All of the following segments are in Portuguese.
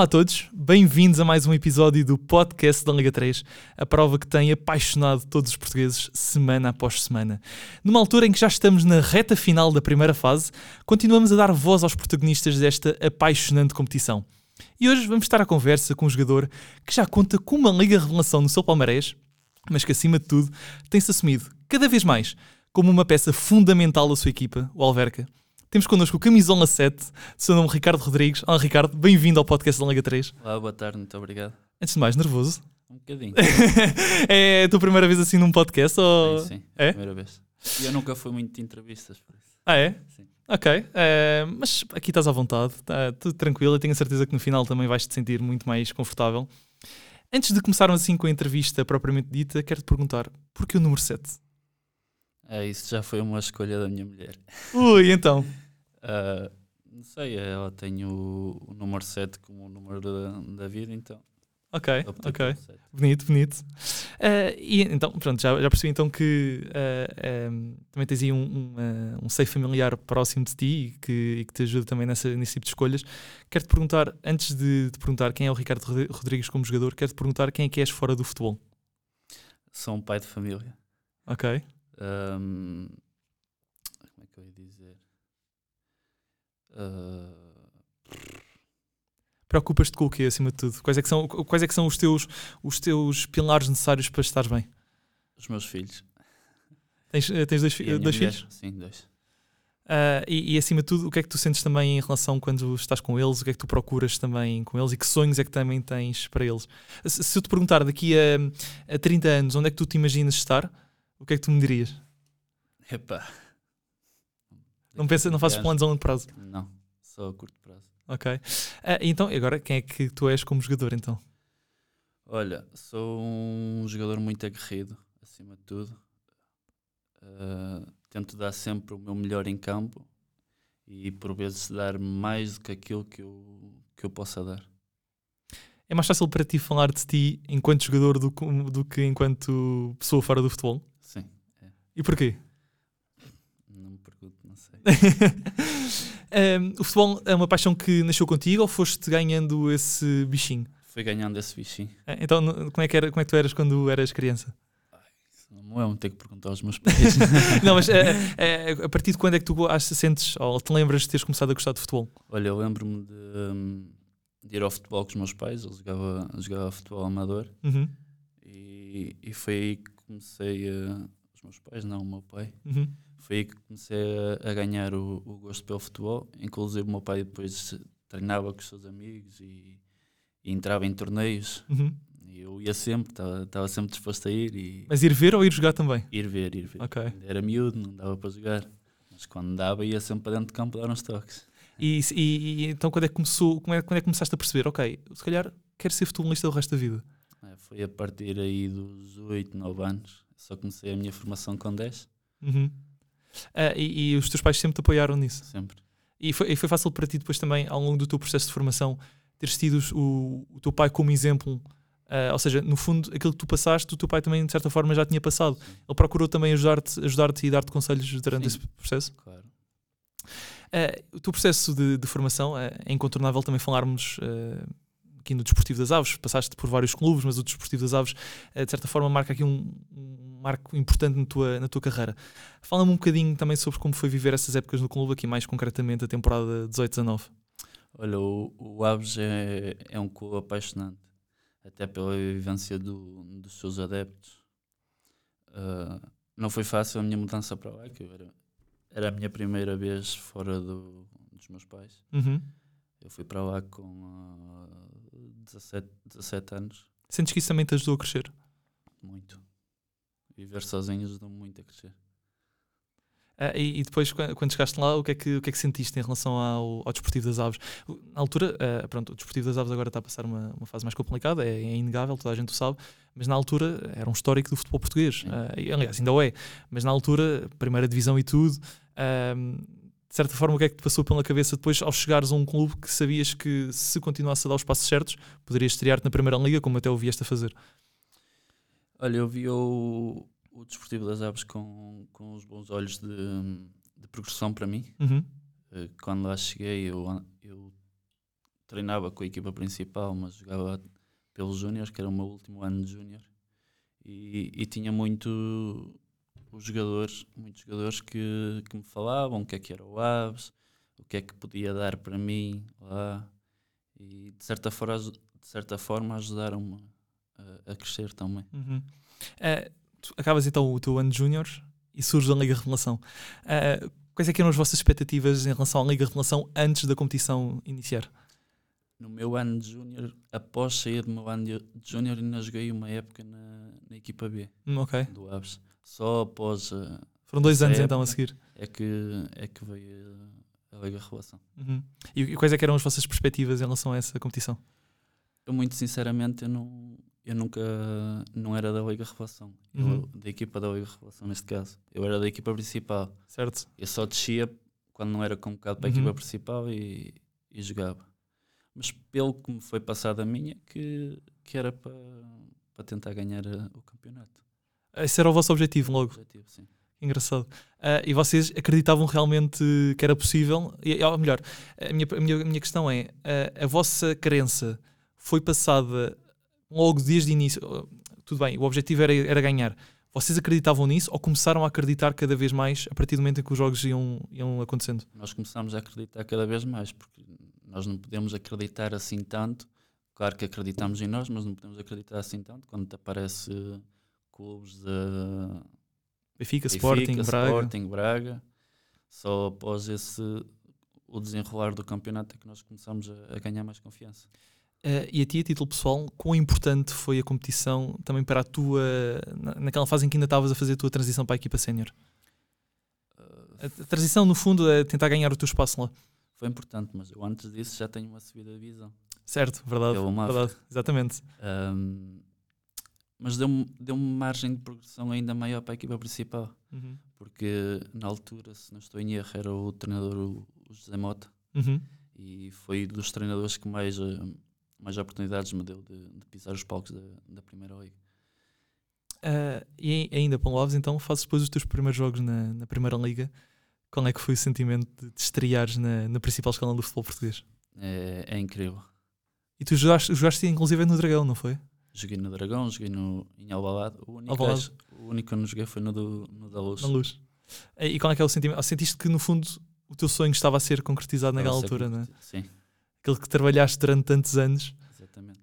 Olá a todos, bem-vindos a mais um episódio do podcast da Liga 3, a prova que tem apaixonado todos os portugueses semana após semana. Numa altura em que já estamos na reta final da primeira fase, continuamos a dar voz aos protagonistas desta apaixonante competição. E hoje vamos estar à conversa com um jogador que já conta com uma Liga Revelação no seu palmarés, mas que acima de tudo tem-se assumido cada vez mais como uma peça fundamental da sua equipa, o Alverca. Temos connosco o Camisola 7, de seu nome Ricardo Rodrigues. Olá Ricardo, bem-vindo ao podcast da Liga 3. Olá, boa tarde, muito obrigado. Antes de mais, nervoso? Um bocadinho. é a tua primeira vez assim num podcast? Ou... Sim, sim, É? primeira vez. E eu nunca fui muito de entrevistas, por isso. Ah, é? Sim. Ok, eh, mas aqui estás à vontade, está tudo tranquilo. Eu tenho a certeza que no final também vais te sentir muito mais confortável. Antes de começarmos assim com a entrevista propriamente dita, quero-te perguntar porquê o número 7? É, isso já foi uma escolha da minha mulher. Ui, então. Ah, não sei, ela tem o, o número 7 como o número da, da vida, então. Ok, ok. pelo 7. Bonito, bonito. Eh, e então, pronto, já, já percebi então que eh, em, também tens aí um, um, um seio familiar próximo de ti e que, e que te ajuda também nessa, nesse tipo de escolhas. Quero-te perguntar, antes de te perguntar quem é o Ricardo Rod- Rodrigues como jogador, quero-te perguntar quem é que és fora do futebol. Sou um pai de família. Ok? Ahm, como é que eu ia dizer? Ah, Preocupas-te com o quê, acima de tudo? Quais é que são, quais é que são os, teus, os teus pilares necessários para estares bem? os meus filhos. Tens, eh, tens dois, E minha dois mulher? filhos? Sim, dois. Ah, e, e acima de tudo, o que é que tu sentes também em relação quando estás com eles? O que é que tu procuras também com eles? E que sonhos é que também tens para eles? Se, se eu te perguntar daqui a, a 30 anos onde é que tu te imaginas estar, o que é que tu me dirias? Epá. Não, pensa, não fazes planos a longo prazo? Não, só a curto prazo. Ok. Ah, então, e agora, quem é que tu és como jogador então? Olha, sou um jogador muito aguerrido, acima de tudo. Uh, tento dar sempre o meu melhor em campo e por vezes dar mais do que aquilo que eu, que eu possa dar. É mais fácil para ti falar de ti enquanto jogador do, do que enquanto pessoa fora do futebol? E porquê? não me pergunto, não sei. Ahm, o futebol é uma paixão que nasceu contigo ou foste ganhando esse bichinho? Fui ganhando esse bichinho. Ah, Então, como é, que era, como é que tu eras quando eras criança? Não é um ter que perguntar aos meus pais. Não, mas eh, eh, a partir de quando é que tu achas, sentes ou te lembras de teres começado a gostar de futebol? Olha, eu lembro-me de, hum, de ir ao futebol com os meus pais, eu jogava, jogava futebol amador Uhum, e, e foi aí que comecei a. Os meus pais, não, o meu pai. uhum. Foi aí que comecei a, a ganhar o, o gosto pelo futebol. Inclusive, o meu pai depois treinava com os seus amigos e, e entrava em torneios. uhum. E eu ia sempre, estava sempre disposto a ir e Mas ir ver ou ir jogar também? ir ver, ir ver. Ok. Ainda Era miúdo, não dava para jogar. Mas quando dava, ia sempre para dentro de campo dar uns toques. E, e- e então quando é que começou, como é, quando é que começaste a perceber? Ok, se calhar quero ser futebolista do resto da vida. É, foi a partir aí dos 8, 9 anos. Só comecei a minha formação com 10, Uhum. Ah, e, e os teus pais sempre te apoiaram nisso? sempre. E foi, e foi fácil para ti depois também, ao longo do teu processo de formação, teres tido o, o teu pai como exemplo? Ah, ou seja, no fundo, aquilo que tu passaste, o teu pai também, de certa forma, já tinha passado. Ele procurou também ajudar-te ajudar e dar-te conselhos durante Sim. esse processo? Claro. Eh, o teu processo de, de formação é incontornável também falarmos eh, aqui no Desportivo das Aves. Passaste por vários clubes, mas o Desportivo das Aves, de certa forma, marca aqui um, um marco importante na tua, na tua carreira. Fala-me um bocadinho também sobre como foi viver essas épocas no clube, aqui mais concretamente a temporada 18-19. Olha, o, o Aves é, é um clube apaixonante, até pela vivência do, dos seus adeptos. Ah, não foi fácil a minha mudança para lá, que era, era a minha primeira vez fora do- dos meus pais. Uhum. Eu fui para lá com ah, 17, 17 anos, Sentes que isso também te ajudou a crescer? muito. Viver sozinho ajudou-me muito a crescer. Ah, e, e depois, quan- quando chegaste lá, o que é que, o que, é que sentiste em relação ao, ao Desportivo das Aves? Na altura, ah, pronto, o Desportivo das Aves agora está a passar uma, uma fase mais complicada, é, é inegável, toda a gente o sabe, mas na altura era um histórico do futebol português. Ah, e, aliás, ainda o é, mas na altura, primeira divisão e tudo. de certa forma, o que é que te passou pela cabeça depois ao chegares a um clube que sabias que se continuasse a dar os passos certos, poderias estrear-te na Primeira Liga, como até o vieste a fazer? Olha, eu vi o, o Desportivo das Aves com, com os bons olhos de, de progressão para mim. Uhum. Eh, Quando lá cheguei, eu, eu treinava com a equipa principal, mas jogava pelos Júniors, que era o meu último ano de Júnior. E, e tinha muito os jogadores, muitos jogadores que, que me falavam o que é que era o Aves, o que é que podia dar para mim lá. E de certa forma, de certa forma ajudaram-me a, a, crescer também. Uhum. Uh, acabas então o teu ano Júnior e surge a Liga Revelação. Uh, quais é que eram as vossas expectativas em relação à Liga Revelação antes da competição iniciar? No meu ano de Júnior, após sair do meu ano de Júnior, ainda joguei uma época na, na equipa B hum, okay. do Aves. Só após. Uh, Foram dois anos então a seguir. É que, é que veio a Liga Revelação. Uhum. E, e quais é que eram as vossas perspectivas em relação a essa competição? Eu, muito sinceramente, eu não, eu nunca não era da Liga Revelação, uhum. da equipa da Liga Revelação neste caso. Eu era da equipa principal. Certo. Eu só descia quando não era convocado para a uhum. equipa principal e, e, jogava. Mas pelo que me foi passado a minha, que, que era para, para tentar ganhar eh, o campeonato. Esse era o vosso objetivo logo? Objetivo, sim. Engraçado. Uh, e vocês acreditavam realmente que era possível? E, ou melhor, a minha, a minha, a minha questão é: uh, a vossa crença foi passada logo desde o início, tudo bem, o objetivo era, era ganhar. Vocês acreditavam nisso ou começaram a acreditar cada vez mais a partir do momento em que os jogos iam, iam acontecendo? Nós começámos a acreditar cada vez mais, porque nós não podemos acreditar assim tanto. Claro que acreditamos em nós, mas não podemos acreditar assim tanto quando te aparece clubes de Benfica, Benfica Sporting, Braga. Sporting, Braga. Só após esse o desenrolar do campeonato é que nós começamos a, a ganhar mais confiança. Uh, e a ti, a título pessoal, quão importante foi a competição também para a tua. naquela fase em que ainda estavas a fazer a tua transição para a equipa sénior? A, transição, no fundo, é tentar ganhar o teu espaço lá. Foi importante, mas eu antes disso já tenho uma subida de visão. Certo, verdade. verdade exatamente. Um, mas deu-me deu margem de progressão ainda maior para a equipa principal. Uhum. Porque na altura, se não estou em erro, era o treinador o, José Mota. Uhum. E foi dos treinadores que mais. Mais oportunidades me deu de, de pisar os palcos da, da Primeira Liga. Uh, e ainda, Paulo Alves, então fazes depois os teus primeiros jogos na, na Primeira Liga. Qual é que foi o sentimento de, de estreares na, na principal escalão do futebol português? É, é incrível. E tu jogaste, jogaste inclusive no Dragão, não foi? Joguei no Dragão, joguei no, em Albalade. O único, o único que eu não joguei foi no, do, no da Luz. Na Luz. E qual é que é o sentimento? Sentiste que no fundo o teu sonho estava a ser concretizado naquela altura, não é? Sim aquele que trabalhaste durante tantos anos. Exatamente.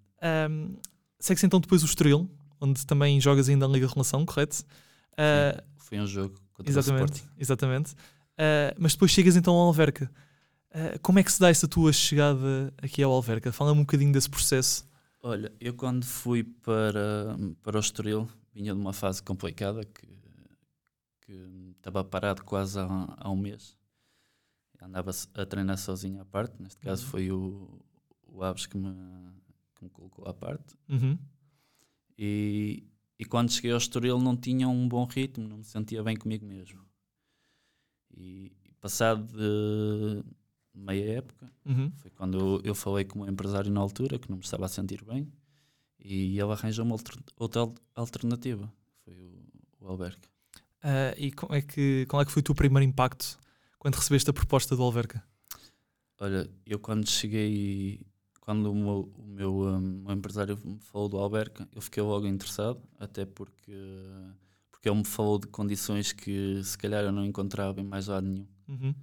Um, Segue-se então depois o Estoril, onde também jogas ainda na Liga de Relação, correto? Uh, foi um jogo contra exatamente, o Sporting. Exatamente. Uh, mas depois chegas então ao Alverca. Uh, como é que se dá essa tua chegada aqui ao Alverca? Fala-me um bocadinho desse processo. Olha, eu quando fui para, para o Estoril, vinha de uma fase complicada que, que estava parado quase há, há um mês andava a treinar sozinho à parte. Neste caso uhum. foi o, o Aves que me, que me colocou à parte. Uhum. E, e quando cheguei ao Estoril não tinha um bom ritmo, não me sentia bem comigo mesmo. E, e passado de meia época, uhum. foi quando eu, eu, falei com o empresário na altura que não me estava a sentir bem e ele arranjou uma outra alternativa. Foi o, o Albergue. Uh, e como é que, qual é que foi o teu primeiro impacto quando recebeste a proposta do Alverca? Olha, eu quando cheguei, quando o meu, o meu, um, o empresário me falou do Alverca, eu fiquei logo interessado, até porque, porque ele me falou de condições que se calhar eu não encontrava em mais lado nenhum. Uhum.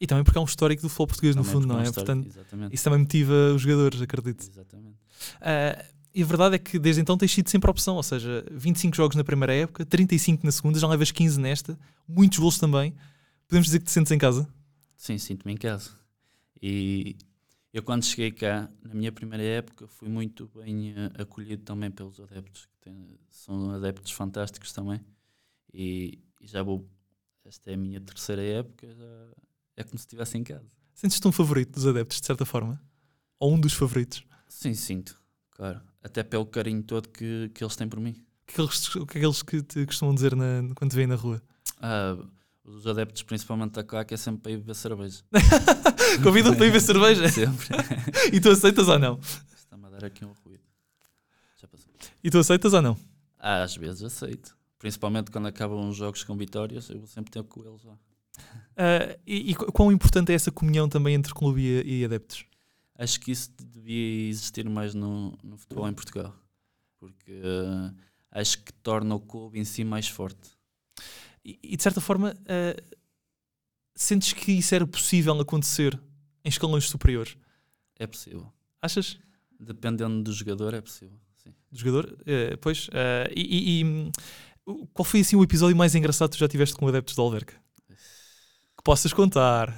E também porque é um histórico do futebol português, também no fundo, não é? Portanto, exatamente. isso também motiva os jogadores, acredito. Exatamente. Uh, e a verdade é que desde então tens sido sempre a opção, ou seja, 25 jogos na primeira época, 35 na segunda, já levas 15 nesta, muitos gols também. Podemos dizer que te sentes em casa? Sim, sinto-me em casa. E eu, quando cheguei cá, na minha primeira época, fui muito bem uh, acolhido também pelos adeptos, que tem, são adeptos fantásticos também. E, e, já vou. Esta é a minha terceira época, já é como se estivesse em casa. Sentes-te um favorito dos adeptos, de certa forma? Ou um dos favoritos? Sim, sinto, claro. Até pelo carinho todo que, que eles têm por mim. O que é que eles, que, te costumam dizer na, quando te veem na rua? Ah, os adeptos, principalmente da CAC, é sempre para ir beber cerveja. Convidam-te para ir beber cerveja? Sempre. e tu aceitas ou não? Está-me a dar aqui um ruído. Já passou. E tu aceitas ou não? Ah, às vezes aceito. Principalmente quando acabam os jogos com vitórias, eu vou sempre ter com eles lá. Uh, e, e quão importante é essa comunhão também entre clube e, e adeptos? acho que isso devia existir mais no, no futebol em Portugal. Porque uh, acho que torna o clube em si mais forte. E, e de certa forma, uh, sentes que isso era possível acontecer em escalões superiores? É possível. Achas? Dependendo do jogador, é possível. Sim. Do jogador? Uh, pois. Uh, e, e, qual foi assim o episódio mais engraçado que tu já tiveste com adeptos de Alverca? Que possas contar.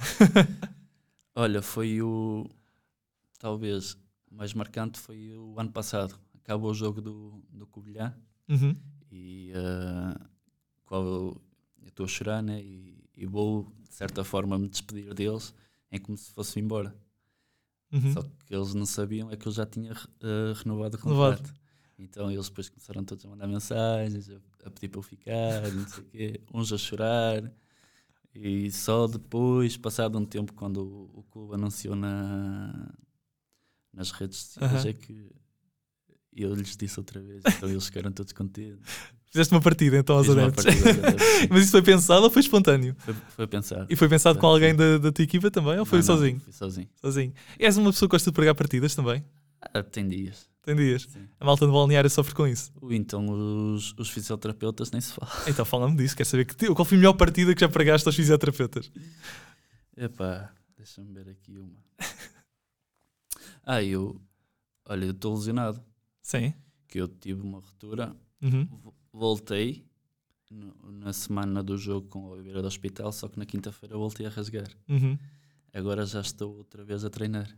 Olha, foi o. Talvez mais marcante foi o ano passado. Acabou o jogo do, do Covilhã uhum. e uh, qual eu estou a chorar né? E, e, vou, de certa forma, me despedir deles em como se fosse embora. Uhum. Só que eles não sabiam é que eu já tinha uh, renovado o contrato. Renovado. Então eles depois começaram todos a mandar mensagens, a, a pedir para eu ficar, não sei o quê, uns a chorar. E só depois, passado um tempo, quando o, o clube anunciou na, nas redes sociais, uhum. é que eu lhes disse outra vez. Então eles ficaram todos contentes. Fizeste uma partida então aos adeptos. Mas isso foi pensado ou foi espontâneo? Foi, foi pensado. E foi pensado foi, com alguém da, da tua equipa também ou foi não, sozinho? Não, fui sozinho. Sozinho. E és uma pessoa que gosta de pregar partidas também? Ah, tem dias. Tem dias. Sim. A malta de balneário sofre com isso. Então os, os fisioterapeutas nem se falam. Então fala-me disso. Quer saber que, qual foi a melhor partida que já pregaste aos fisioterapeutas? Epá, deixa-me ver aqui uma. ah, eu. Olha, eu estou lesionado. Sim. Que eu tive uma ruptura. Uhum. Voltei no, na semana do jogo com o Oliveira do Hospital, só que na quinta-feira voltei a rasgar. Uhum. Agora já estou outra vez a treinar.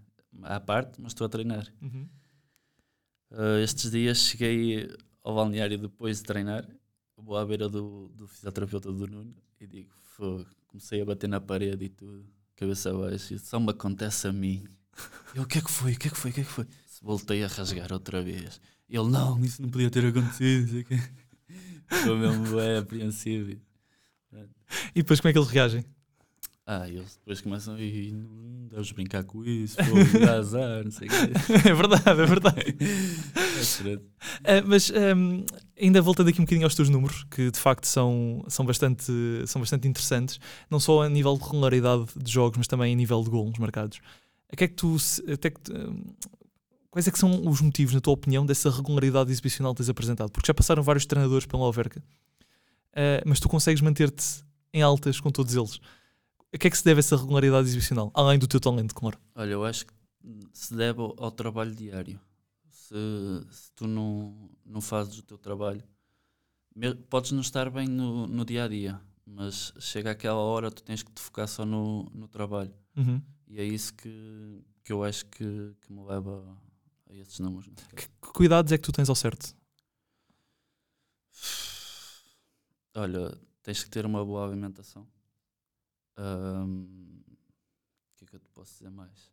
À parte, mas estou a treinar. Uhum. Uh, estes dias cheguei ao balneário depois de treinar, vou à beira do, do fisioterapeuta do Nuno e digo: comecei a bater na parede e tudo, cabeça abaixo, e só me acontece a mim. Eu, o que é que foi? O que é que foi? O que é que foi? Voltei a rasgar outra vez. Ele, não, isso não podia ter acontecido. Estou mesmo é apreensivo. E depois como é que eles reagem? Ah, eles depois começam e não deves brincar com isso, pô, azar, não sei o quê. É verdade, é verdade. é uh, mas um, ainda voltando aqui um bocadinho aos teus números, que de facto são, são, bastante, são bastante interessantes, não só a nível de regularidade de jogos, mas também a nível de golos marcados. A que é que tu, até que, um, quais é que são os motivos, na tua opinião, dessa regularidade exibicional que tens apresentado? Porque já passaram vários treinadores pela Alverca, uh, mas tu consegues manter-te em altas com todos eles. A que é que se deve essa regularidade exibicional? Além do teu talento, claro. Olha, eu acho que se deve ao, ao trabalho diário. Se, se, tu não, não fazes o teu trabalho, podes não estar bem no, no dia a dia, mas chega aquela hora tu tens que te focar só no, no trabalho. Uhum. E é isso que, que eu acho que, que me leva a esses números. Que, que cuidados é que tu tens ao certo? Olha, tens que ter uma boa alimentação o que é que eu te posso dizer mais?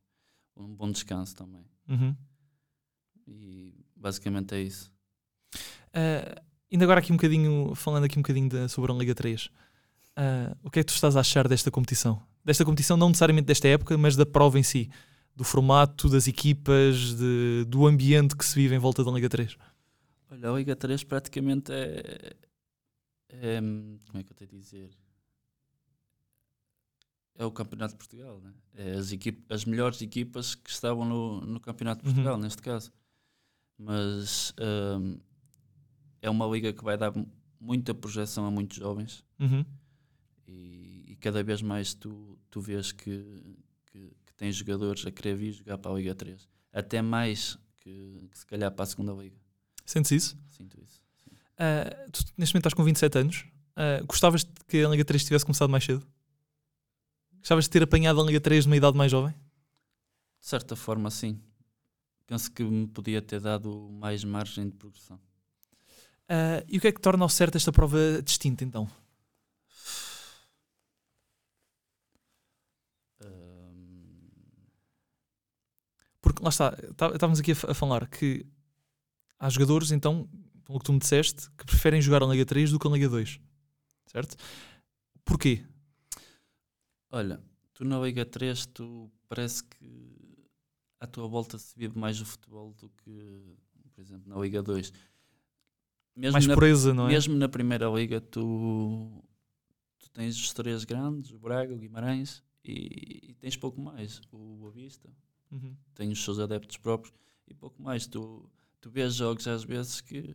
Um bom descanso também. Uhum. E basicamente é isso. Uh, ainda agora aqui um bocadinho, falando aqui um bocadinho de, sobre a Liga 3, uh, ah, o que é que tu estás a achar desta competição? Desta competição, não necessariamente desta época, mas da prova em si, do formato, das equipas, de, do ambiente que se vive em volta da Liga 3. Olha, a Liga 3 praticamente é, é como é que eu tenho a dizer? é o Campeonato de Portugal. Né? É as, as melhores equipas que estavam no, no Campeonato de uhum. Portugal, uhum. neste caso. Mas um, é uma liga que vai dar muita projeção a muitos jovens uhum. e, e, cada vez mais tu, tu vês que, tens jogadores a querer vir jogar para a Liga 3. Até mais que, que se calhar para a segunda Liga. Sentes isso? Sinto isso. Uh, tu neste momento estás com 27 anos. Uh, gostavas que a Liga 3 tivesse começado mais cedo? Gostavas de ter apanhado a Liga 3 numa idade mais jovem? De certa forma, sim. Penso que me podia ter dado mais margem de progressão. Uh, e o que é que torna ao certo esta prova distinta, então? Lá está, tá, estávamos aqui a, a, falar que há jogadores, então, pelo que tu me disseste, que preferem jogar a Liga 3 do que a Liga 2. Certo? Porquê? Olha, tu na Liga 3 tu parece que à tua volta se vive mais o futebol do que, por exemplo, na Liga 2. Mesmo mais na, presa, não é? Mesmo na primeira liga tu, tu tens os três grandes, o Braga, o Guimarães e, e tens pouco mais. O Boa Vista, Uhum. tem os seus adeptos próprios e pouco mais. Tu, tu vês jogos às vezes que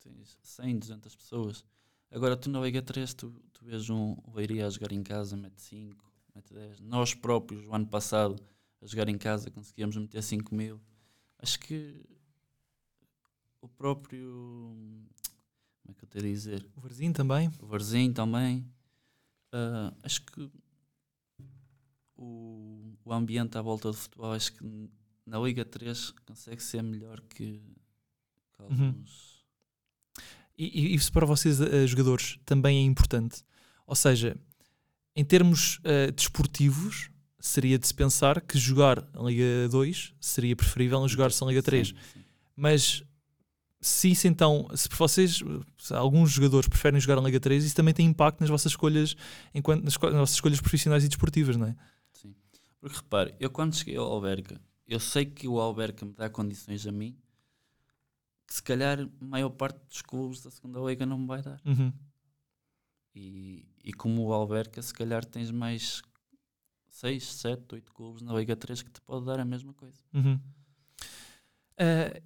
tens 100, 200 pessoas. Agora tu na Liga 3 tu, tu vês um Leiria a jogar em casa, mete 5, mete 10. Nós próprios, o ano passado, a jogar em casa, conseguíamos meter 5 mil. Acho que o próprio. Como é que eu tenho a dizer? O Varzinho também. O Varzinho também. Ah, acho que o, o ambiente à volta do futebol, acho que na Liga 3 consegue ser melhor que, que Uhum. alguns. E, e isso para vocês, eh, jogadores, também é importante. Ou seja, em termos eh, desportivos, seria de se pensar que jogar em Liga 2 seria preferível a jogar-se Liga 3. Sim, sim. Mas se isso então, se vocês, se alguns jogadores preferem jogar em Liga 3, isso também tem impacto nas vossas escolhas, enquanto, nas, nas vossas escolhas profissionais e desportivas, não é? Porque repare, eu quando cheguei ao Alberca, eu sei que o Alberca me dá condições a mim que se calhar a maior parte dos clubes da segunda liga não me vai dar. Uhum. E, e como o Alberca, se calhar tens mais 6, 7, 8 clubes na Liga 3 que te pode dar a mesma coisa. Uhum. Eh,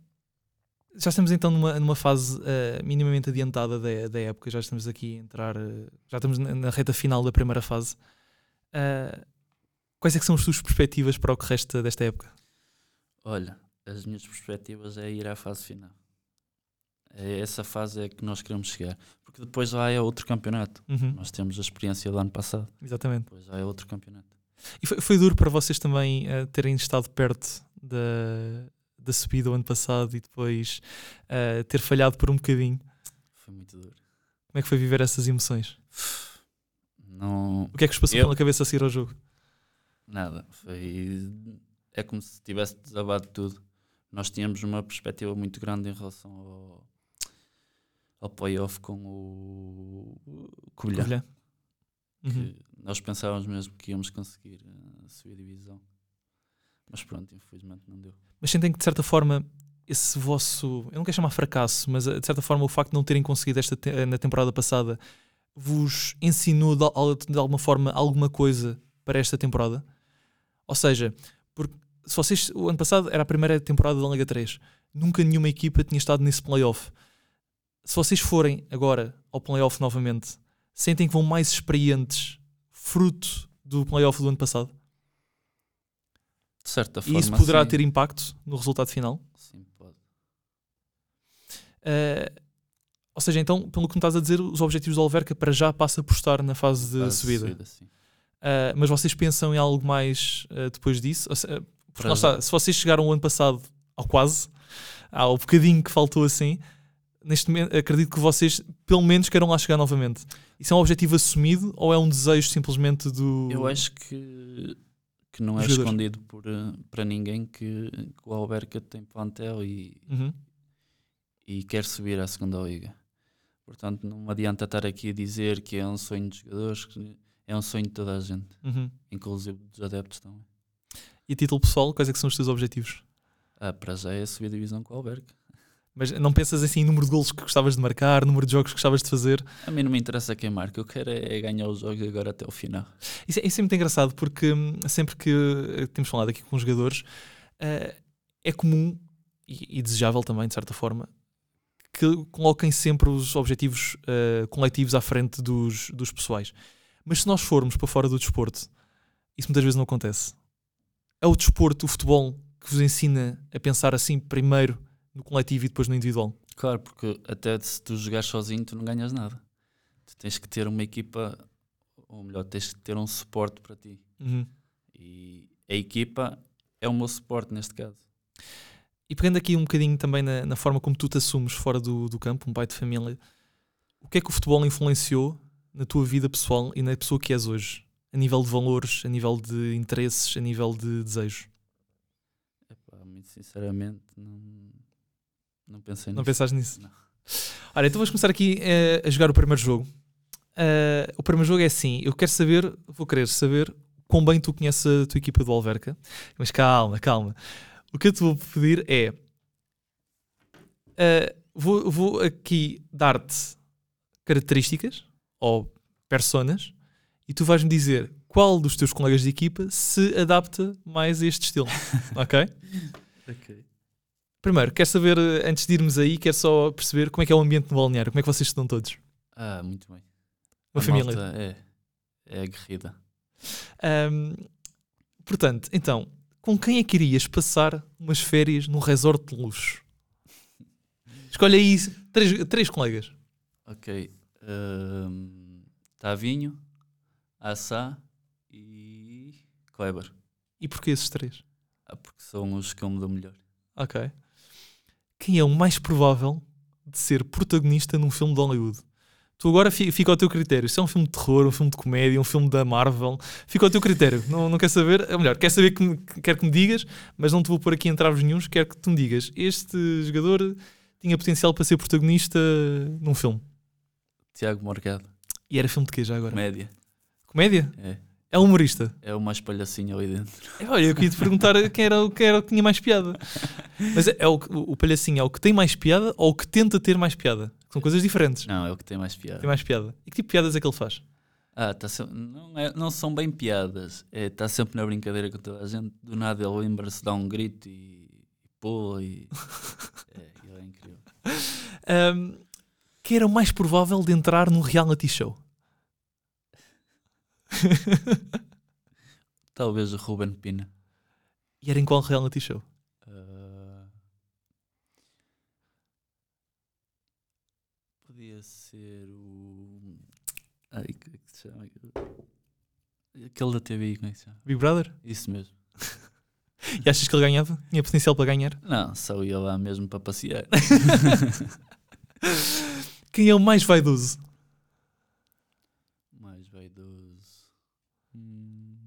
já estamos então numa, numa fase eh, minimamente adiantada da, da época, já estamos aqui a entrar, eh, já estamos na, na reta final da primeira fase. Eh, quais é que são as suas perspectivas para o que resta desta época? Olha, as minhas perspectivas é ir à fase final. É essa fase é que nós queremos chegar. Porque depois lá é outro campeonato. Uhum, Nós temos a experiência do ano passado. Exatamente. Depois lá é outro campeonato. E foi, foi duro para vocês também eh, terem estado perto da, da subida o ano passado e depois eh, ter falhado por um bocadinho. Foi muito duro. Como é que foi viver essas emoções? Não, O que é que vos passou Eu- pela cabeça a seguir ao jogo? Nada. Foi. É como se tivesse desabado tudo. Nós tínhamos uma perspectiva muito grande em relação ao, ao playoff com o Covilhã. Covilhã? Uhum. que nós pensávamos mesmo que íamos conseguir eh, subir a divisão. Mas pronto, infelizmente não deu. Mas sentem que de certa forma esse vosso, eu não quero chamar fracasso, mas eh, de certa forma o facto de não terem conseguido esta te- eh, na temporada passada vos ensinou de, de alguma forma alguma coisa para esta temporada? Ou seja, porque se vocês, o ano passado era a primeira temporada da Liga 3, nunca nenhuma equipa tinha estado nesse playoff. Se vocês forem agora ao playoff novamente, sentem que vão mais experientes fruto do playoff do ano passado? De certa E forma. isso poderá sim. ter impacto no resultado final? Sim, pode. Uh, ou seja, então, pelo que me estás a dizer, os objetivos do Alverca para já passa por estar na fase de Fase subida. sim. Uh, mas vocês pensam em algo mais uh, depois disso? Ou se- uh, porque Para lá já. está, se vocês chegaram o ano passado ao quase, ao bocadinho que faltou assim, neste momento acredito que vocês pelo menos queiram lá chegar novamente. Isso é um objetivo assumido ou é um desejo simplesmente do. Eu acho que, que não é Jogadores. escondido por, para ninguém que, que o Alberca tem plantel e, Uhum. e quer subir à segunda liga. Portanto, não adianta estar aqui a dizer que é um sonho dos jogadores, que é um sonho de toda a gente, Uhum. inclusive dos adeptos também. E a título pessoal, quais é que são os teus objetivos? Ah, para já é subir a divisão com o Alberca. Mas não pensas assim em número de golos que gostavas de marcar, número de jogos que gostavas de fazer? A mim não me interessa quem marca, eu quero é ganhar os jogos agora até o final. Isso é, isso é muito engraçado porque hum, sempre que eh, temos falado aqui com os jogadores, eh, é comum e, e desejável também, de certa forma, que coloquem sempre os objetivos eh, coletivos à frente dos, dos pessoais. Mas se nós formos para fora do desporto, isso muitas vezes não acontece. É o desporto, o futebol, que vos ensina a pensar assim primeiro no coletivo e depois no individual. Claro, porque até se tu jogares sozinho, tu não ganhas nada. Tu tens que ter uma equipa, ou melhor, tens que ter um suporte para ti. Uhum. E a equipa é o meu suporte neste caso. E pegando aqui um bocadinho também na, na forma como tu te assumes fora do, do campo, um pai de família, o que é que o futebol influenciou na tua vida pessoal e na pessoa que és hoje? A nível de valores, a nível de interesses, a nível de desejos? Epá, muito sinceramente, não, não pensei Não nisso. pensaste nisso? Não. Olha, então vamos começar aqui eh, a jogar o primeiro jogo. Eh, o primeiro jogo é assim: eu quero saber, vou querer saber quão bem tu conheces a tua equipa do Alverca. Mas calma, calma. O que eu te vou pedir é. eh, vou, vou aqui dar-te características ou personas e tu vais-me dizer qual dos teus colegas de equipa se adapta mais a este estilo. ok? Ok. Primeiro, quero saber, eh, antes de irmos aí, quero só perceber como é que é o ambiente no balneário, como é que vocês estão todos? Ah, muito bem. Uma A família. é, é aguerrida. Ahm, portanto, então, com quem é que irias passar umas férias num resort de luxo? Escolhe aí três, três colegas. Ok. Ahm, Tavinho, Assá e Kleber. E porquê esses três? Ah, porque são os que eu me dou melhor. Ok. Quem é o mais provável de ser protagonista num filme de Hollywood? Tu agora fi- fica ao teu critério. Se é um filme de terror, um filme de comédia, um filme da Marvel, fica ao teu critério. Não, não quer saber? É melhor, quer saber que me, quer que me digas, mas não te vou pôr aqui entraves nenhuns, quero que tu me digas. Este jogador tinha potencial para ser protagonista num filme. Tiago Morgado. E era filme de quê já agora? Comédia. Comédia? É. É humorista? É o mais palhacinho ali dentro. É, Olha, eu queria te perguntar quem era, o- quem era o que tinha mais piada. Mas é, é o, que- o palhacinho é o que tem mais piada ou o que tenta ter mais piada? São coisas diferentes. Não, é o que tem mais piada. Tem mais piada. E que tipo de piadas é que ele faz? Ah, tá sempre, não, é- não são bem piadas. Está sempre na brincadeira com toda a gente. Do nada ele lembra-se, dá um grito e, e pula. E, é, ele é incrível. Ahm, quem era o mais provável de entrar num reality show? Talvez o Ruben Pina. E era em qual reality show? Ah, podia ser o. Ai, é que se chama? Aquele da TV, como é que se chama? Big Brother? Isso mesmo. E achas que ele ganhava? Tinha potencial para ganhar? Não, só ia lá mesmo para passear. Quem é o mais vaidoso? Mais vaidoso. Hum.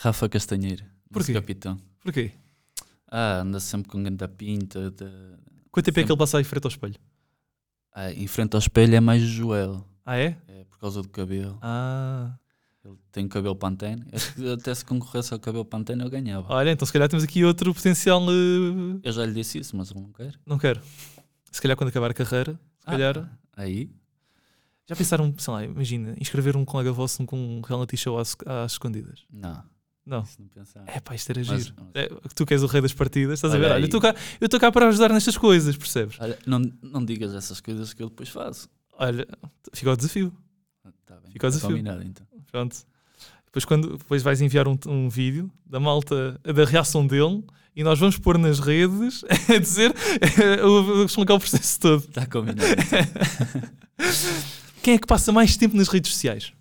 Rafa Castanheira. Porquê? capitão. Porquê? Ah, anda sempre com ganda pinta. De... Quanto tempo é que ele passa aí frente ao espelho? Ah, em frente ao espelho é mais o Joel. Ah, é? É por causa do cabelo. Ah. Ele tem cabelo pantene. Acho que Até se concorresse ao cabelo pantene eu ganhava. Olha, então se calhar temos aqui outro potencial. eh, Eu já lhe disse isso, mas ele não quer. Não quero. Se calhar quando acabar a carreira, se Ah, calhar. Aí? Já pensaram, sei lá, imagina, inscrever um colega vosso com um reality show às, às escondidas? Não. Não. Isso não pensava. É pá, isto era Mas- giro. mas- É, tu que és o rei das partidas, estás a Olha ver? Olha, eu estou cá, eu cá para ajudar nestas coisas, percebes? Olha, não, não digas essas coisas que eu depois faço. Olha, fica o desafio. Tá bem. Fica ao tá desafio. combinado então. Pronto. Depois, quando, depois vais enviar um, um vídeo da malta, da reação dele, e nós vamos pôr nas redes a dizer, a explicar o processo todo. Está combinado. então. Quem é que passa mais tempo nas redes sociais?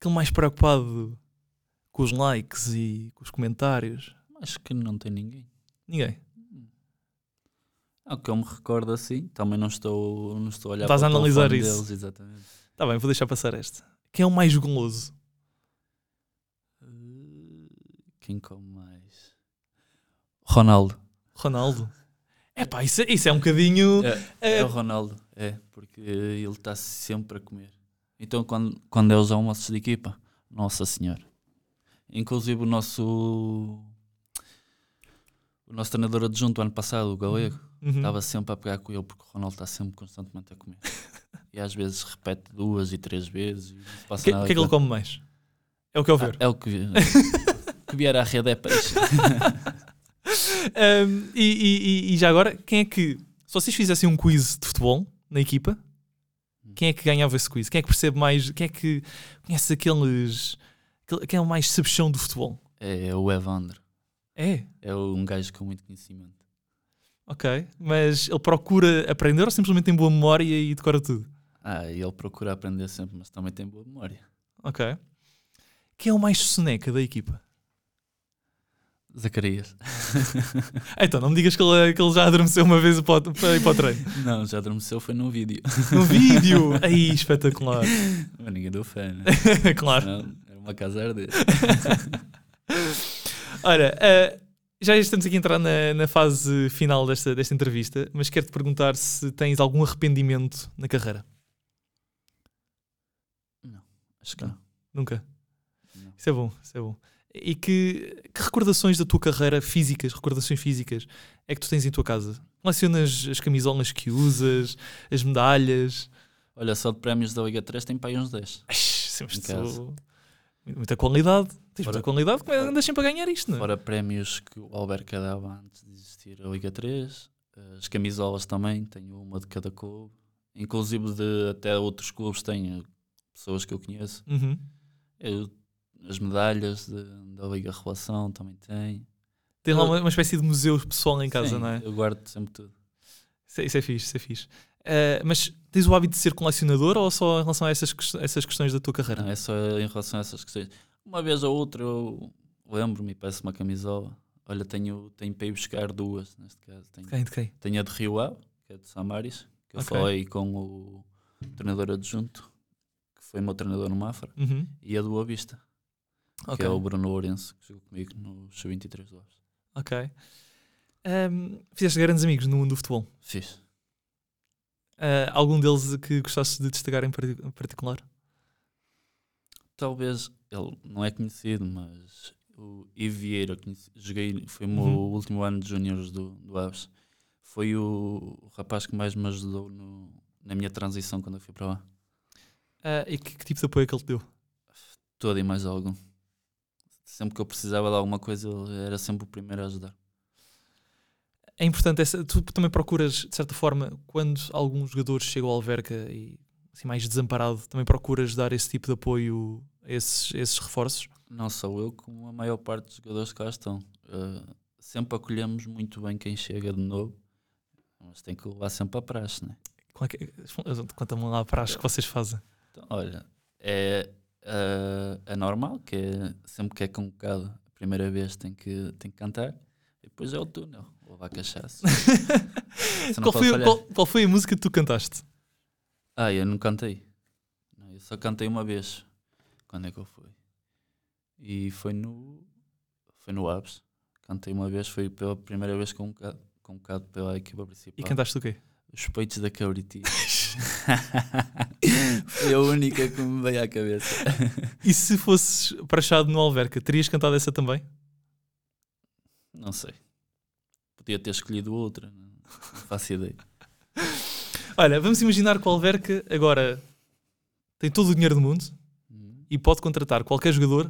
Aquele mais preocupado com os likes e com os comentários? Acho que não tem ninguém. Ninguém. É o que eu me recordo assim. Também não estou, não estou a olhar Estás para a analisar isso. deles, exatamente. Está bem, vou deixar passar esta. Quem é o mais goloso? Uh, Quem come mais? Ronaldo. Ronaldo. É pá, isso, é- isso é um bocadinho. É, É, é o Ronaldo, é, porque ele está sempre a comer. Então, quando, quando é os almoços de equipa, Nossa Senhora. Inclusive, o nosso. O nosso treinador adjunto ano passado, o Galego, Uhum. estava sempre a pegar com ele porque o Ronaldo está sempre constantemente a comer. e às vezes repete duas e três vezes. O que, que é que ele come mais? É o que eu Ah, ver. é o que, que vier à rede é peixe. Um, e- e- e já agora, quem é que. Se vocês fizessem um quiz de futebol na equipa, quem é que ganhava esse quiz? Quem é que percebe mais? Quem é que conhece aqueles. aquele- Quem é o mais sabichão do futebol? É o Evandro. É, É um gajo com muito conhecimento. ok. Mas ele procura aprender ou simplesmente tem boa memória e decora tudo? Ah, ele procura aprender sempre, mas também tem boa memória. Ok. Quem é o mais soneca da equipa? Zacarias. Então, não me digas que ele, que ele já adormeceu uma vez para, ir para o treino. Não, já adormeceu, foi num vídeo. No vídeo! Aí, espetacular. Mas ninguém deu fé, né? claro. Não, era uma casa arder. Ora, eh, já estamos aqui a entrar na, na fase final desta, desta entrevista, mas quero-te perguntar se tens algum arrependimento na carreira. Acho que não. Nunca. Não. Isso é bom, isso é bom. E que, que recordações da tua carreira físicas, recordações físicas, é que tu tens em tua casa? Colecionas as camisolas que usas, as medalhas? Olha, só de prémios da Liga 3 tem para aí uns 10. Ai, isso Sim, mas Em tu- casa. muita qualidade. Tens Fora- muita qualidade, como é andas sempre a ganhar isto, não é? Fora prémios que o Alberca dava antes de existir a Liga 3, as camisolas também, tenho uma de cada clube, inclusive de até outros clubes tenho pessoas que eu conheço. Uhum. Eu- as medalhas de- da Liga Relação também tenho. Tens lá uma, uma espécie de museu pessoal em casa, Sim, não é? Eu guardo sempre tudo. Isso é, isso é fixe, isso é fixe. Eh, mas tens o hábito de ser colecionador ou só em relação a essas, essas questões da tua carreira? Não, é só em relação a essas questões. Uma vez ou outra eu lembro-me e peço uma camisola. Olha, tenho, tenho para ir buscar duas, neste caso. Tenho, de quem? tenho a de Rio Ave, que é de Samaris, que eu Ok. falei com o treinador adjunto, que foi meu treinador no Mafra, Uhum. e a do Boa Vista, Ok. que é o Bruno Lourenço, que jogou comigo no Sub-23 do Aves. ok. Ehm, fizeste grandes amigos no mundo do futebol. Fiz. Eh, algum deles que gostasse de destacar em parti- em particular? Talvez ele não é conhecido, mas o Ivo Vieira, conheci- joguei, foi o meu Uhum. último ano de júniores do, do Aves. Foi o, o rapaz que mais me ajudou no- na minha transição quando eu fui para lá. Eh, e que, que tipo de apoio é que ele te deu? Todo e mais algum. Sempre que eu precisava de alguma coisa, ele era sempre o primeiro a ajudar. É importante, essa, tu também procuras, de certa forma, quando alguns jogadores chegam ao Alverca e assim, mais desamparado, também procuras dar esse tipo de apoio a esses, esses reforços? Não só eu, como a maior parte dos jogadores que cá estão. Uh, sempre acolhemos muito bem quem chega de novo, mas tem que levar sempre a praxe, né? Qual é que- Conta-me lá para as que vocês fazem. Então, olha, é, uh, é normal que é, sempre que é convocado a primeira vez tem que, tem que cantar e depois é o túnel, ou levar cachaça. Qual foi, qual, qual foi a música que tu cantaste? Ah, eu não cantei. Não, eu só cantei uma vez. Quando é que eu fui? E foi no. Foi no Aves. Cantei uma vez, foi pela primeira vez convocado, convocado pela equipa E principal. cantaste o quê? Os peitos da Foi a única que me veio à cabeça. E se fosses prachado no Alverca, terias cantado essa também? Não sei. Podia ter escolhido outra. Não, não faço ideia. Olha, vamos imaginar que o Alverca agora tem todo o dinheiro do mundo Hum. e pode contratar qualquer jogador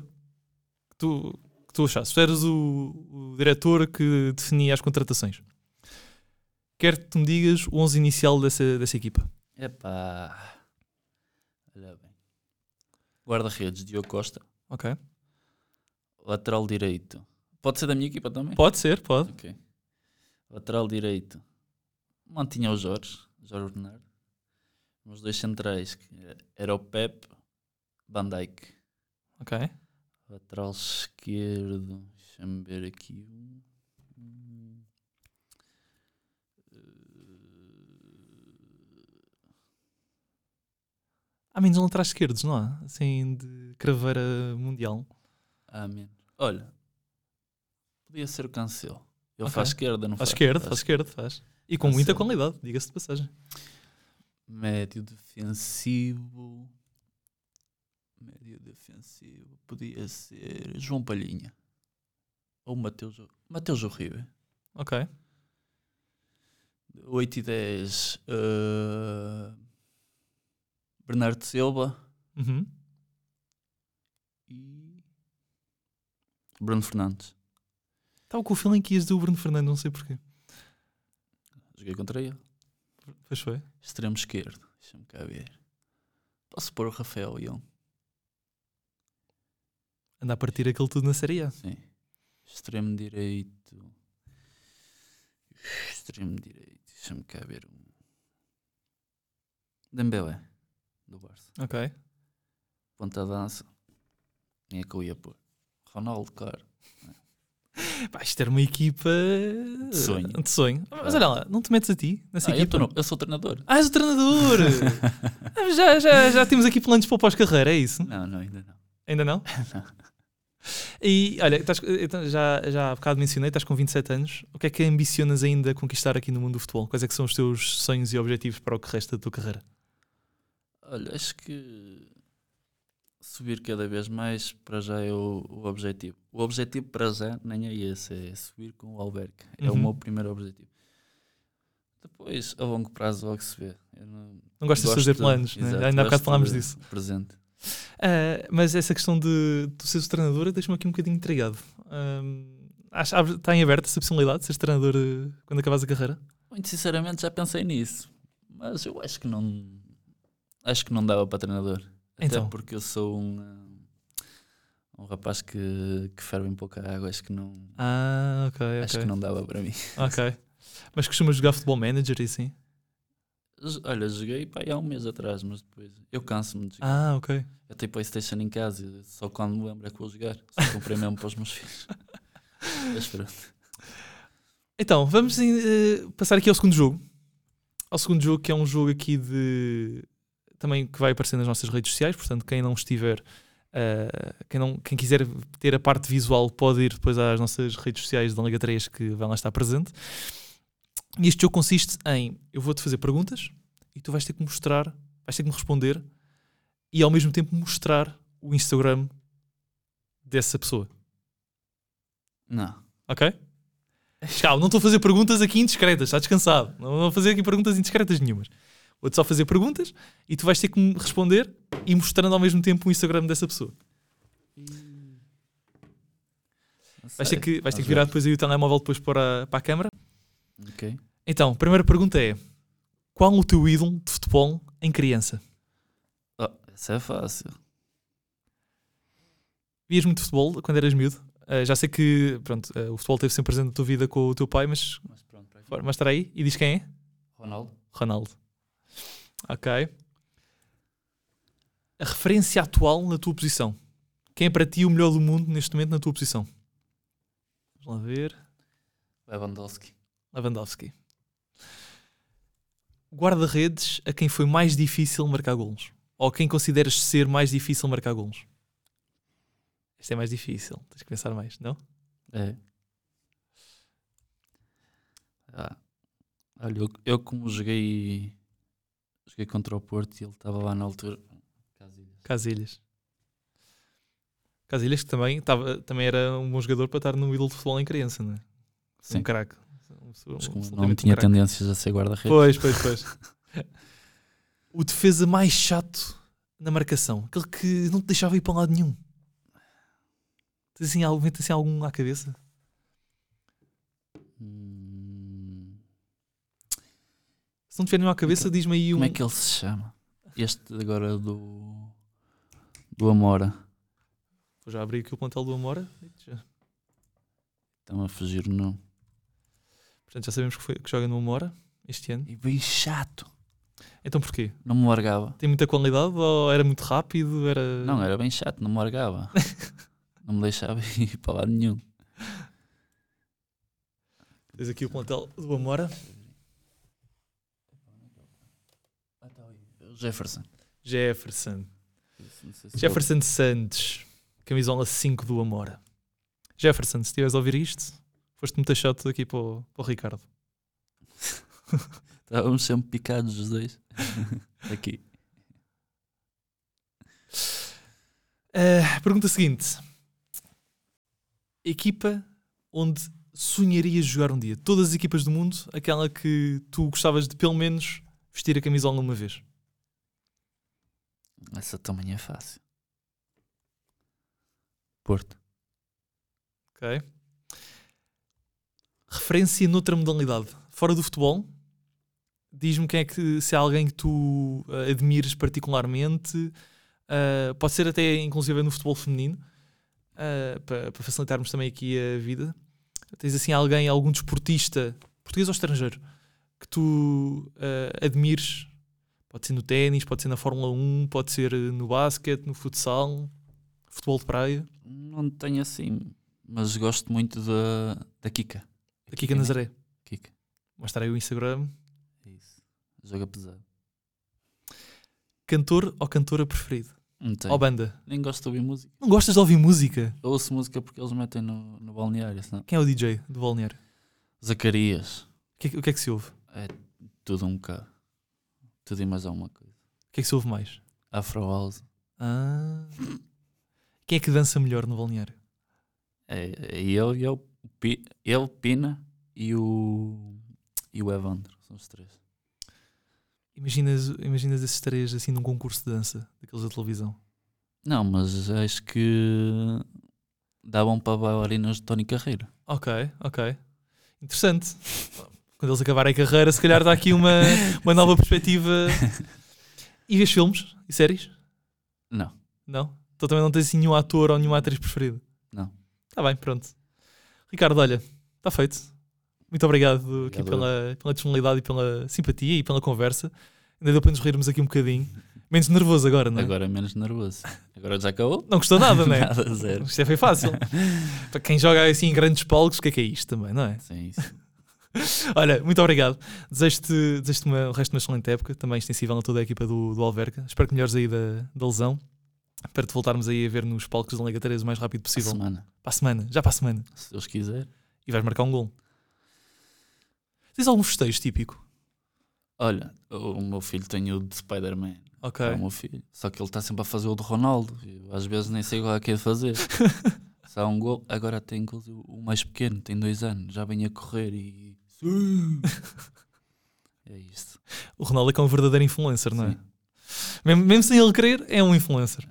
que tu, que tu achasses. Tu eras o, o diretor que definia as contratações. Quero que tu me digas o 11 inicial dessa, dessa equipa. Epá. Olha bem. Guarda-redes, Diogo Costa. Ok? Lateral direito. Pode ser da minha equipa também? Pode ser, pode. Ok. Lateral direito. Mantinha o Jorge, Jorge Bernardo. Os dois centrais, que era o Pep, Van Dijk. Ok? Lateral esquerdo, deixa-me ver aqui um. Há menos laterais esquerdos, não há? Assim, de craveira mundial. Amém. Olha, podia ser o Cancelo. Ele Ok. faz esquerda, não Faz faz? esquerda, faz esquerda, faz. E com muita qualidade, diga-se de passagem. Médio defensivo. Médio defensivo. Podia ser João Palhinha. Ou Mateus, Mateus Uribe. Ok. 8 e 10. eh, Bernardo Silva. Uhum. E. Bruno Fernandes. Estava com o feeling que ias do Bruno Fernandes, não sei porquê. Joguei contra ele. Pois foi. Extremo esquerdo. Deixa-me cá ver. Posso pôr o Rafael Young? Anda a partir aquele tudo na Série A. Sim. Extremo direito. Extremo direito. Deixa-me cá ver. um. Dembélé. Do Barça. Ok. Ponta dança. Quem é que eu ia pôr? Ronaldo, claro. Pá, isto era uma equipa De sonho. De sonho. Mas Ah. olha lá, não te metes a ti nessa Ah, eu, equipa? tô no- eu sou treinador. Ah, és o treinador! Ah, já, já, já temos aqui planos para o pós-carreira, é isso? Não, não, ainda não. Ainda não? E olha, estás- então, já, já há bocado mencionei, estás com 27 anos. O que é que ambicionas ainda conquistar aqui no mundo do futebol? Quais é que são os teus sonhos e objetivos para o que resta da tua carreira? Olha, acho que subir cada vez mais para já é o, o objetivo. O objetivo para já nem é esse, é subir com o Alberca. É o Uhum. meu primeiro objetivo. Depois, a longo prazo, logo se vê. Eu não, Não gostas de gosto fazer planos, né? exato, ainda há bocado gosto falámos de disso. Presente. Ah, mas essa questão de tu seres o treinador deixa-me aqui um bocadinho intrigado. Abre- está em aberto essa possibilidade de seres treinador eh, quando acabares a carreira? Muito sinceramente já pensei nisso. Mas eu acho que não. Acho que não dava para treinador. Então. Até porque eu sou um. Um rapaz que, que ferve em pouca água. Acho que não. Ah, ok, Acho que não dava para mim. Ok. Mas costumas jogar futebol manager e? J- Olha, joguei pá, há um mês atrás, mas depois eu canso-me de jogar. Ah, ok. Eu tenho Playstation em casa, e só quando me lembro é que vou jogar. Só comprei mesmo para os meus filhos. Mas pronto. Então, vamos eh, passar aqui ao segundo jogo. Ao segundo jogo, que é um jogo aqui de. Também que vai aparecer nas nossas redes sociais, portanto, quem não estiver. eh, quem, não, quem quiser ter a parte visual pode ir depois às nossas redes sociais da Liga 3 que vai lá estar presente. E este jogo consiste em eu vou-te fazer perguntas e tu vais ter que mostrar, vais ter que me responder e ao mesmo tempo mostrar o Instagram dessa pessoa. Não. Ok? Calma, não estou a fazer perguntas aqui indiscretas, está descansado. Não vou fazer aqui perguntas indiscretas nenhumas. Vou-te só fazer perguntas e tu vais ter que me responder e mostrando ao mesmo tempo o Instagram dessa pessoa. Vais ter que, vais ter que virar depois aí o telemóvel depois para, para a câmara. Ok. Então, a primeira pergunta é: Qual o teu ídolo de futebol em criança? Oh, essa é fácil. Vias muito futebol quando eras miúdo? Ah, já sei que pronto, ah, o futebol esteve sempre presente na tua vida com o teu pai, mas, Mas pronto, mas estará aí e diz quem é? Ronaldo. Ronaldo. Ok. A referência atual na tua posição. Quem é para ti o melhor do mundo neste momento na tua posição? Vamos lá ver. Lewandowski. Lewandowski. Guarda-redes a quem foi mais difícil marcar golos. Ou quem consideras ser mais difícil marcar golos. Este é mais difícil. Tens que pensar mais, não? É. Ah. Olha, eu, eu como joguei joguei contra o Porto e ele estava lá na altura. Casilhas. Casilhas. Casilhas que também, tava, também era um bom jogador para estar no ídolo de futebol em criança, não é? Um Sim. craque. Um- Mas um- como não um tinha craque. tendências a ser guarda-redes. Pois, pois, pois. o defesa mais chato na marcação. Aquele que não te deixava ir para um lado nenhum. Tens assim, algum, assim algum à cabeça? Hum, Se não tiver nenhum à cabeça, diz-me aí um. como é que ele se chama? Este agora do. Do Amora. Vou já abrir aqui o plantel do Amora. Estão a fugir, não. Portanto, já sabemos que, foi, que joga no Amora este ano. E bem chato. Então porquê? Não me largava. Tem muita qualidade ou era muito rápido? Era... Não, era bem chato, não me largava. não me deixava ir para lado nenhum. Tens aqui o plantel do Amora. Jefferson. Jefferson. Se Jefferson Santos, camisola 5 do Amora. Jefferson, se estiveres a ouvir isto, foste muito chato aqui para o, para o Ricardo. Estávamos sempre picados os dois. Aqui. Uh, pergunta seguinte: Equipa onde sonharias jogar um dia? Todas as equipas do mundo, aquela que tu gostavas de pelo menos vestir a camisola uma vez. Essa também é fácil. Porto. Ok? Referência noutra modalidade. Fora do futebol, diz-me quem é que, se há alguém que tu uh, admires particularmente, uh, pode ser até inclusive no futebol feminino, uh, para, para facilitarmos também aqui a vida. Tens assim alguém, algum desportista, português ou estrangeiro, que tu admires? Pode ser no ténis, pode ser na Fórmula 1, pode ser uh, no basquete, no futsal, futebol de praia. Não tenho assim, mas gosto muito da, da Kika. A Kika Nazaré. Kika. Mostrar aí o Instagram. É isso. Joga pesado. Cantor ou cantora preferido? Não tenho. Ou banda? Nem gosto de ouvir música. Não gostas de ouvir música? Eu ouço música porque eles metem no, no balneário, senão. Quem é o DJ do balneário? Zacarias. O que, é, que- o que é que se ouve? É tudo um bocado. Tudo e mais alguma coisa. O que é que se ouve mais? Afro House. Ah. Quem é que dança melhor no balneário? É, é ele e eu, Pi- ele, Pina e o. E o Evandro. São os três. Imaginas, imaginas esses três assim num concurso de dança, daqueles da televisão. Não, mas acho que bom para bailarinas de Tony Carreira. Ok, ok. Interessante. Quando eles acabarem a carreira, se calhar dá aqui uma, uma nova perspectiva. E vês filmes e séries? Não, Não? Então também não tens assim nenhum ator ou nenhuma atriz preferido? não. Está bem, pronto. Ricardo, olha, está feito. Muito obrigado, aqui pela, pela disponibilidade e pela simpatia e pela conversa. Ainda deu para nos rirmos aqui um bocadinho. Menos nervoso agora, não é? Agora menos nervoso. Agora já acabou? Não custou nada, não é? Nada, zero. Isto é foi fácil. para quem joga assim em grandes palcos, o que é que é isto também, não é? Sim, sim. Olha, muito obrigado. Desejo-te desejo uma, o resto de uma excelente época, também extensível a toda a equipa do, do Alverca. Espero que melhores aí da, da lesão. Para te voltarmos aí a ver nos palcos da Liga 3 o mais rápido Para a possível. semana, Para a semana, já para a semana. se Deus quiser. E vais marcar um gol. Tens algum festejo típico? Olha, o meu filho tem o de Spider-Man. Ok. É o meu filho. Só que ele está sempre a fazer o de Ronaldo. Eu, às vezes nem sei qual é que é de fazer. Há um gol, agora tem inclusive o mais pequeno, tem dois anos, já vem a correr e. Sim. é isto. O Ronaldo é que é um verdadeiro influencer, não é? Sim. Mesmo, mesmo sem ele querer, é um influencer.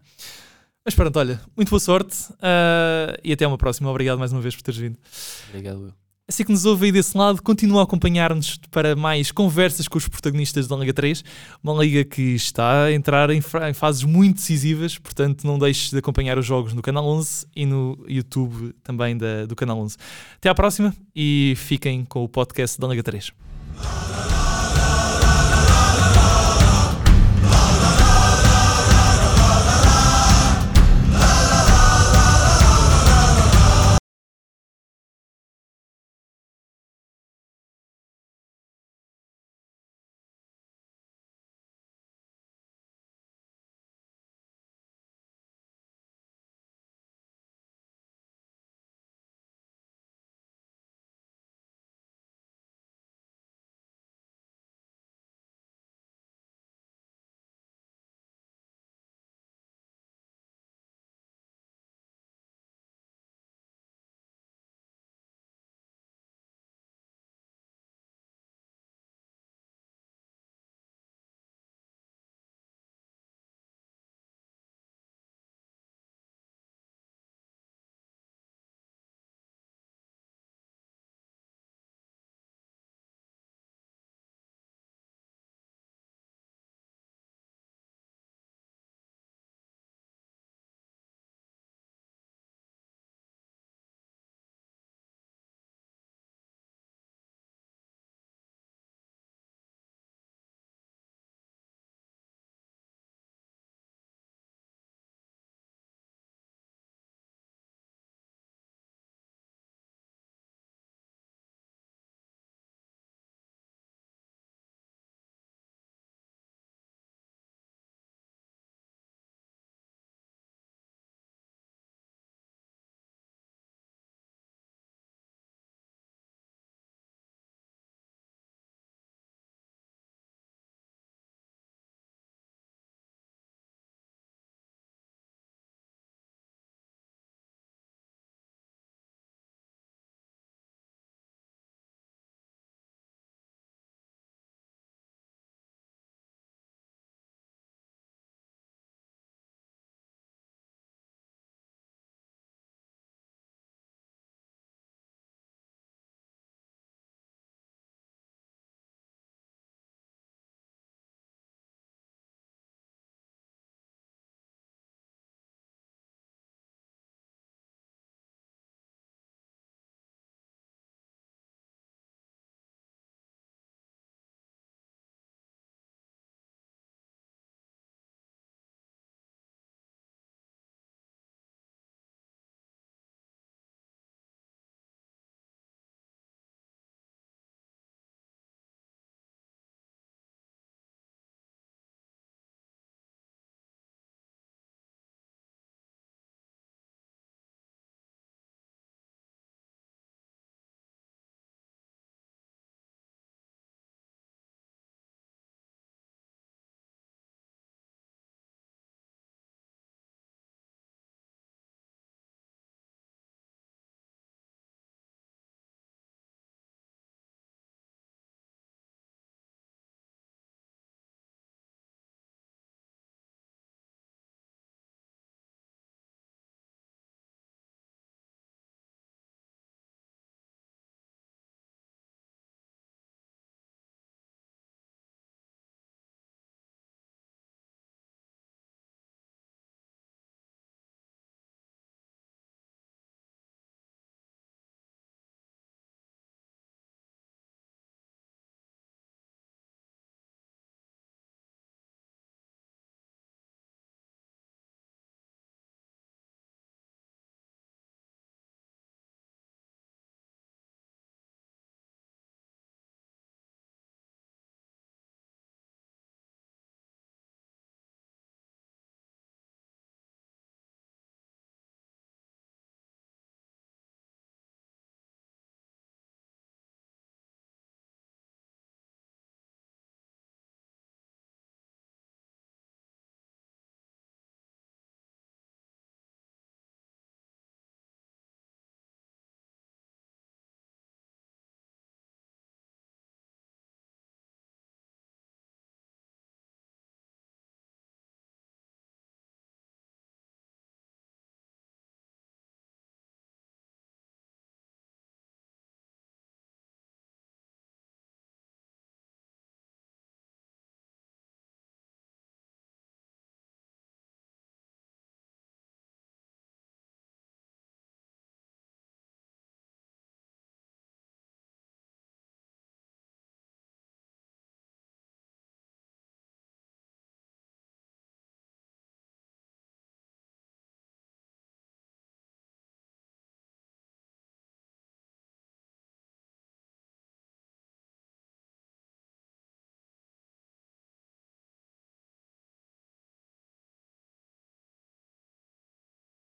Mas pronto, olha, muito boa sorte ah, e até uma próxima. Obrigado mais uma vez por teres vindo. Obrigado, eu. Assim que nos ouve aí desse lado, continua a acompanhar-nos para mais conversas com os protagonistas da Liga 3, uma liga que está a entrar em, em fases muito decisivas, portanto não deixes de acompanhar os jogos no Canal 11 e no YouTube também da- do Canal 11. Até à próxima e fiquem com o podcast da Liga 3.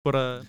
Para,